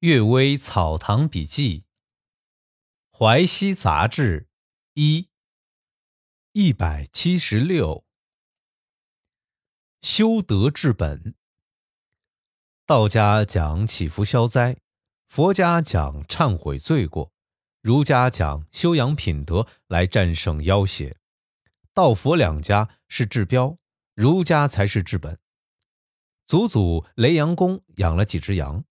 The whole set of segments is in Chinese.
阅微草堂笔记》《淮西杂志》一一百七十六，修德治本。道家讲祈福消灾，佛家讲忏悔罪过，儒家讲修养品德来战胜妖邪。道佛两家是治标，儒家才是治本。祖祖雷阳公养了几只羊。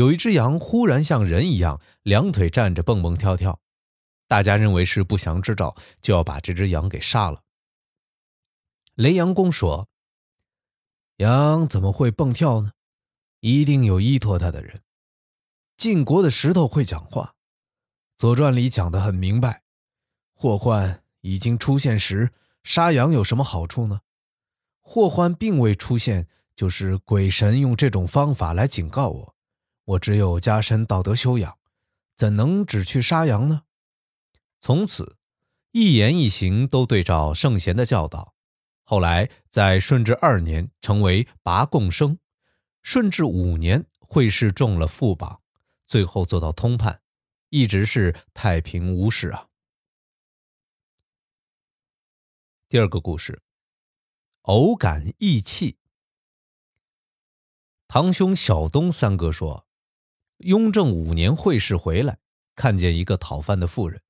有一只羊忽然像人一样两腿站着蹦蹦跳跳，大家认为是不祥之兆，就要把这只羊给杀了。雷阳公说：“羊怎么会蹦跳呢？一定有依托它的人。晋国的石头会讲话，《左传》里讲的很明白。祸患已经出现时，杀羊有什么好处呢？祸患并未出现，就是鬼神用这种方法来警告我。”我只有加深道德修养，怎能只去杀羊呢？从此，一言一行都对照圣贤的教导。后来，在顺治二年成为拔贡生，顺治五年会试中了副榜，最后做到通判，一直是太平无事啊。第二个故事，偶感义气。堂兄小东三哥说。雍正五年会试回来，看见一个讨饭的妇人，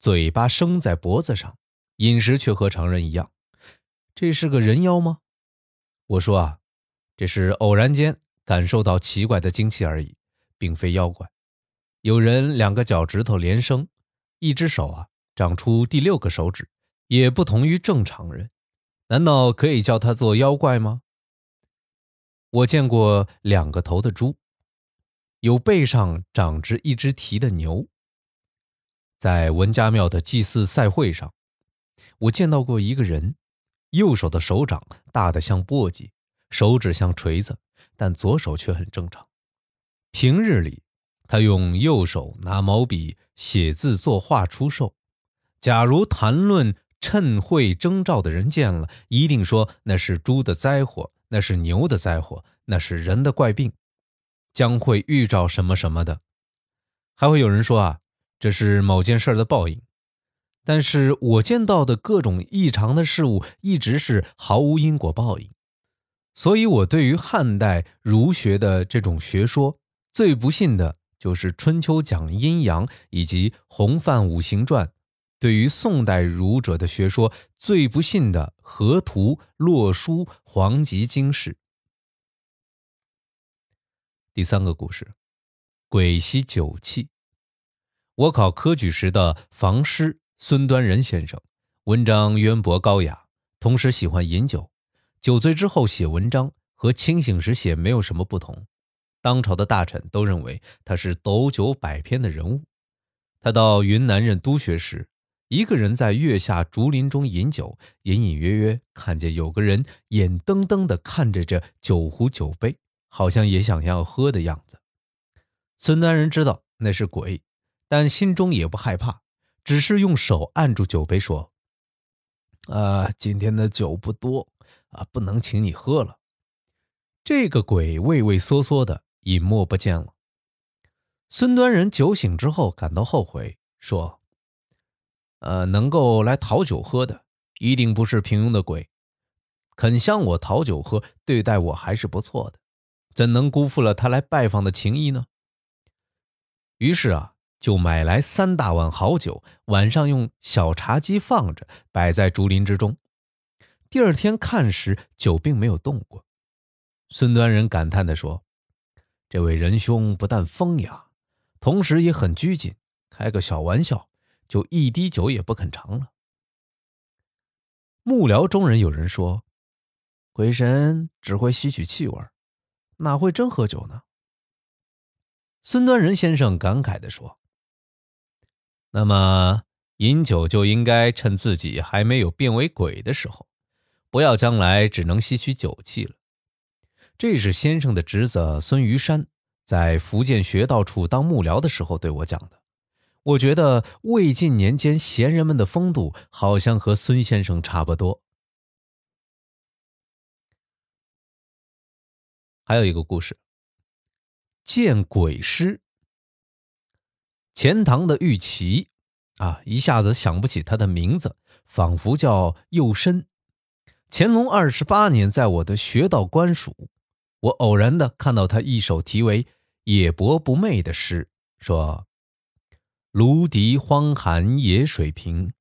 嘴巴生在脖子上，饮食却和常人一样。这是个人妖吗？我说啊，这是偶然间感受到奇怪的精气而已，并非妖怪。有人两个脚趾头连生，一只手啊长出第六个手指，也不同于正常人。难道可以叫他做妖怪吗？我见过两个头的猪。有背上长着一只蹄的牛，在文家庙的祭祀赛会上，我见到过一个人，右手的手掌大得像簸箕，手指像锤子，但左手却很正常。平日里，他用右手拿毛笔写字作画出售。假如谈论趁会征兆的人见了，一定说那是猪的灾祸，那是牛的灾祸，那是人的怪病。将会遇着什么什么的，还会有人说啊，这是某件事的报应。但是我见到的各种异常的事物，一直是毫无因果报应。所以，我对于汉代儒学的这种学说，最不信的就是春秋讲阴阳以及洪范五行传；对于宋代儒者的学说，最不信的河图、洛书、黄极经世。第三个故事，鬼吸酒气。我考科举时的房师孙端仁先生，文章渊博高雅，同时喜欢饮酒。酒醉之后写文章和清醒时写没有什么不同。当朝的大臣都认为他是斗酒百篇的人物。他到云南任督学时，一个人在月下竹林中饮酒，隐隐约约看见有个人眼瞪瞪地看着这酒壶酒杯。好像也想要喝的样子。孙端人知道那是鬼，但心中也不害怕，只是用手按住酒杯说：“啊，今天的酒不多啊，不能请你喝了。”这个鬼畏畏缩缩的，隐没不见了。孙端人酒醒之后感到后悔，说：“呃，能够来讨酒喝的，一定不是平庸的鬼，肯向我讨酒喝，对待我还是不错的。”怎能辜负了他来拜访的情谊呢？于是啊，就买来三大碗好酒，晚上用小茶几放着，摆在竹林之中。第二天看时，酒并没有动过。孙端人感叹地说：“这位仁兄不但风雅，同时也很拘谨。开个小玩笑，就一滴酒也不肯尝了。”幕僚中人有人说：“鬼神只会吸取气味。”哪会真喝酒呢？孙端仁先生感慨地说：“那么饮酒就应该趁自己还没有变为鬼的时候，不要将来只能吸取酒气了。”这是先生的侄子孙于山在福建学道处当幕僚的时候对我讲的。我觉得魏晋年间闲人们的风度好像和孙先生差不多。还有一个故事，见鬼师钱塘的玉琪，啊，一下子想不起他的名字，仿佛叫幼深。乾隆二十八年，在我的学道官署，我偶然的看到他一首题为《野伯不寐》的诗，说：“芦笛荒寒野水平，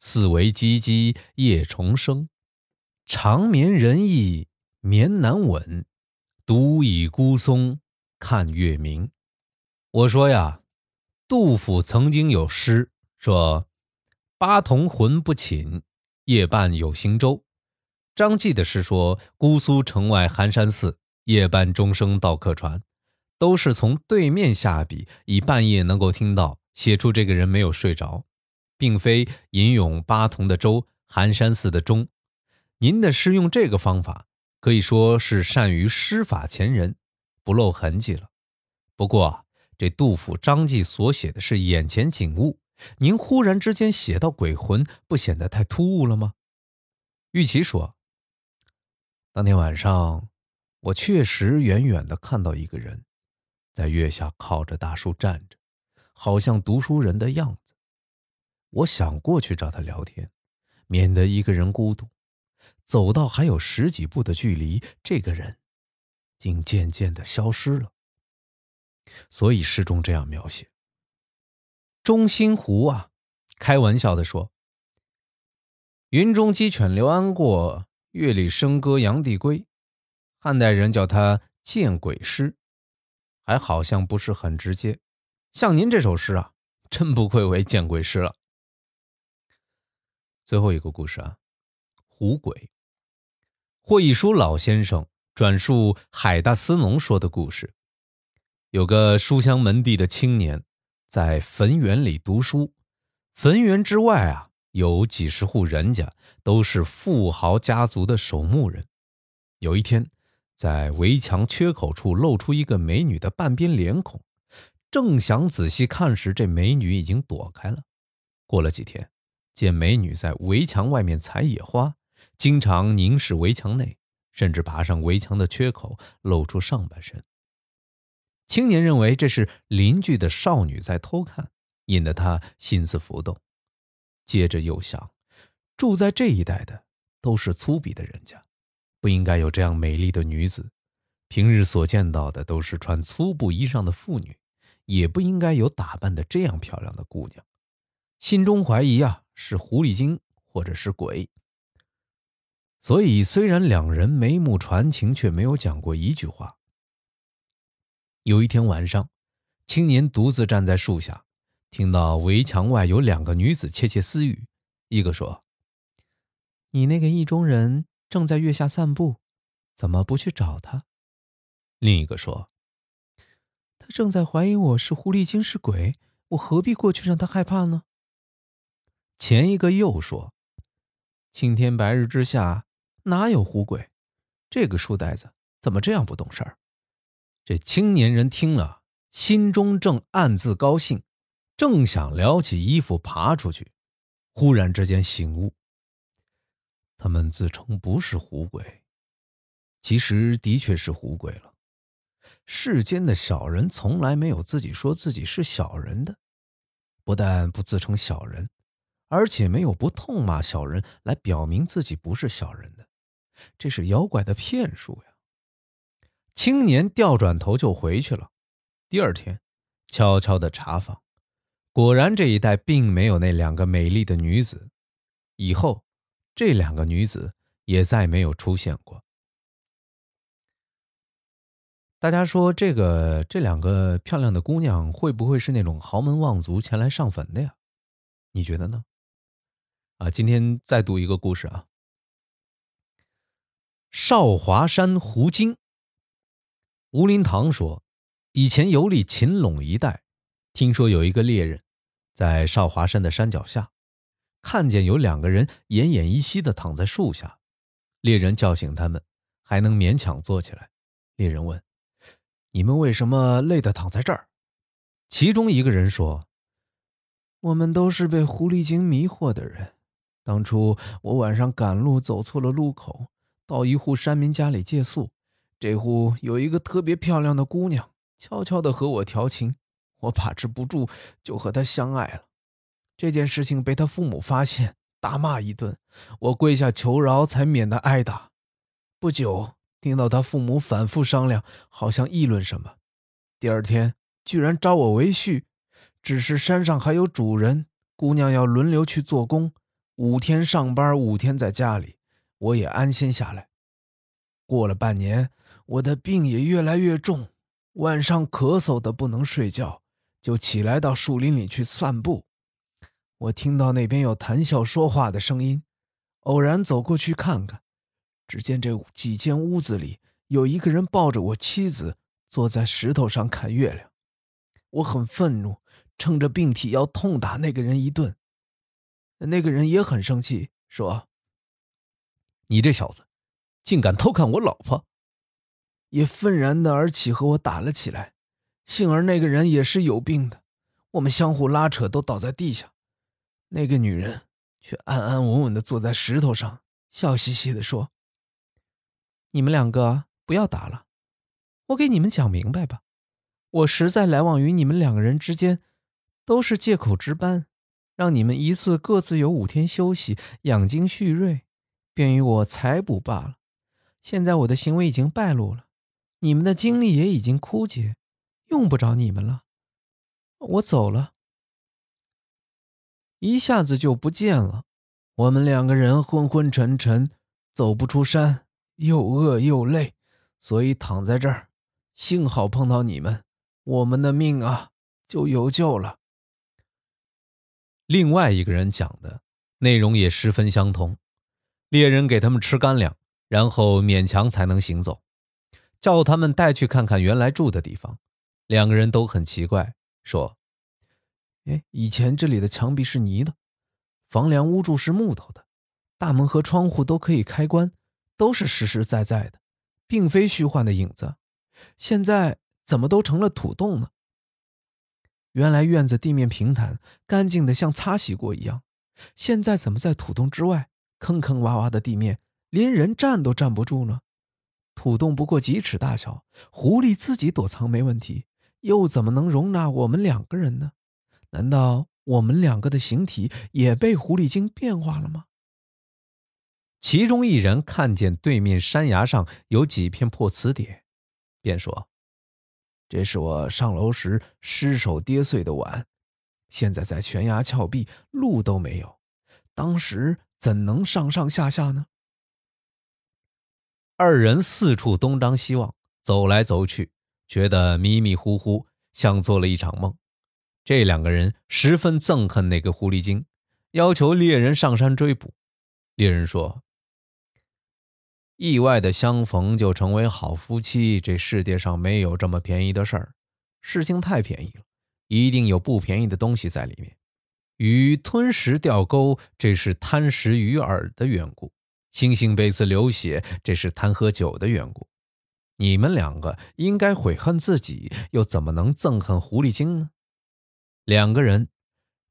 四维唧唧夜虫声。长眠人意眠难稳，独倚孤松看月明。”我说呀，杜甫曾经有诗说：“八童魂不寝，夜半有行舟。”张继的诗说：“姑苏城外寒山寺，夜半钟声到客船。”都是从对面下笔，以半夜能够听到，写出这个人没有睡着，并非吟咏八童的舟、寒山寺的钟。您的诗用这个方法，可以说是善于施法前人，不露痕迹了。不过，这杜甫、张继所写的是眼前景物，您忽然之间写到鬼魂，不显得太突兀了吗？玉琪说。当天晚上，我确实远远的看到一个人，在月下靠着大树站着，好像读书人的样子。我想过去找他聊天，免得一个人孤独。走到还有十几步的距离，这个人竟渐渐的消失了。所以诗中这样描写：中心湖啊，开玩笑的说，云中鸡犬刘安过。月里笙歌杨帝归，汉代人叫他见鬼诗，还好像不是很直接。像您这首诗啊，真不愧为见鬼诗了。最后一个故事啊，狐鬼。霍一书老先生转述海大司农说的故事：有个书香门第的青年，在坟园里读书，坟园之外啊。有几十户人家都是富豪家族的守墓人。有一天，在围墙缺口处露出一个美女的半边脸孔，正想仔细看时，这美女已经躲开了。过了几天，见美女在围墙外面采野花，经常凝视围墙内，甚至爬上围墙的缺口露出上半身。青年认为这是邻居的少女在偷看，引得他心思浮动。接着又想，住在这一带的都是粗鄙的人家，不应该有这样美丽的女子。平日所见到的都是穿粗布衣裳的妇女，也不应该有打扮的这样漂亮的姑娘。心中怀疑啊，是狐狸精或者是鬼。所以虽然两人眉目传情，却没有讲过一句话。有一天晚上，青年独自站在树下。听到围墙外有两个女子窃窃私语，一个说：“你那个意中人正在月下散步，怎么不去找他？”另一个说：“他正在怀疑我是狐狸精是鬼，我何必过去让他害怕呢？”前一个又说：“青天白日之下哪有狐鬼？这个书呆子怎么这样不懂事儿？”这青年人听了，心中正暗自高兴。正想撩起衣服爬出去，忽然之间醒悟。他们自称不是狐鬼，其实的确是狐鬼了。世间的小人从来没有自己说自己是小人的，不但不自称小人，而且没有不痛骂小人来表明自己不是小人的，这是妖怪的骗术呀。青年调转头就回去了。第二天，悄悄的查访。果然，这一带并没有那两个美丽的女子。以后，这两个女子也再没有出现过。大家说，这个这两个漂亮的姑娘会不会是那种豪门望族前来上坟的呀？你觉得呢？啊，今天再读一个故事啊。少华山狐精。吴林堂说，以前游历秦陇一带，听说有一个猎人。在少华山的山脚下，看见有两个人奄奄一息的躺在树下，猎人叫醒他们，还能勉强坐起来。猎人问：“你们为什么累得躺在这儿？”其中一个人说：“我们都是被狐狸精迷惑的人。当初我晚上赶路走错了路口，到一户山民家里借宿。这户有一个特别漂亮的姑娘，悄悄地和我调情。我把持不住，就和她相爱了。这件事情被他父母发现，大骂一顿，我跪下求饶，才免得挨打。不久，听到他父母反复商量，好像议论什么。第二天，居然招我为婿，只是山上还有主人，姑娘要轮流去做工，五天上班，五天在家里，我也安心下来。过了半年，我的病也越来越重，晚上咳嗽的不能睡觉，就起来到树林里去散步。我听到那边有谈笑说话的声音，偶然走过去看看，只见这几间屋子里有一个人抱着我妻子。坐在石头上看月亮，我很愤怒，趁着病体要痛打那个人一顿。那个人也很生气，说：“你这小子，竟敢偷看我老婆！”也愤然的而起，和我打了起来。幸而那个人也是有病的，我们相互拉扯，都倒在地下。那个女人却安安稳稳的坐在石头上，笑嘻嘻的说：“你们两个不要打了。”我给你们讲明白吧，我实在来往于你们两个人之间，都是借口值班，让你们一次各自有五天休息，养精蓄锐，便于我采捕罢了。现在我的行为已经败露了，你们的精力也已经枯竭，用不着你们了，我走了。一下子就不见了，我们两个人昏昏沉沉，走不出山，又饿又累，所以躺在这儿。幸好碰到你们，我们的命啊就有救了。另外一个人讲的内容也十分相同，猎人给他们吃干粮，然后勉强才能行走，叫他们带去看看原来住的地方。两个人都很奇怪，说：“哎，以前这里的墙壁是泥的，房梁屋柱是木头的，大门和窗户都可以开关，都是实实在在的，并非虚幻的影子。”现在怎么都成了土洞呢？原来院子地面平坦干净的，像擦洗过一样。现在怎么在土洞之外，坑坑洼洼的地面，连人站都站不住呢？土洞不过几尺大小，狐狸自己躲藏没问题，又怎么能容纳我们两个人呢？难道我们两个的形体也被狐狸精变化了吗？其中一人看见对面山崖上有几片破瓷碟。便说：“这是我上楼时失手跌碎的碗，现在在悬崖峭壁，路都没有，当时怎能上上下下呢？”二人四处东张西望，走来走去，觉得迷迷糊糊，像做了一场梦。这两个人十分憎恨那个狐狸精，要求猎人上山追捕。猎人说。意外的相逢就成为好夫妻，这世界上没有这么便宜的事儿。事情太便宜了，一定有不便宜的东西在里面。鱼吞食钓钩，这是贪食鱼饵的缘故；猩猩被刺流血，这是贪喝酒的缘故。你们两个应该悔恨自己，又怎么能憎恨狐狸精呢？两个人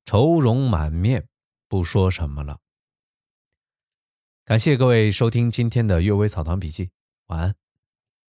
愁容满面，不说什么了。感谢各位收听今天的《阅微草堂笔记》，晚安。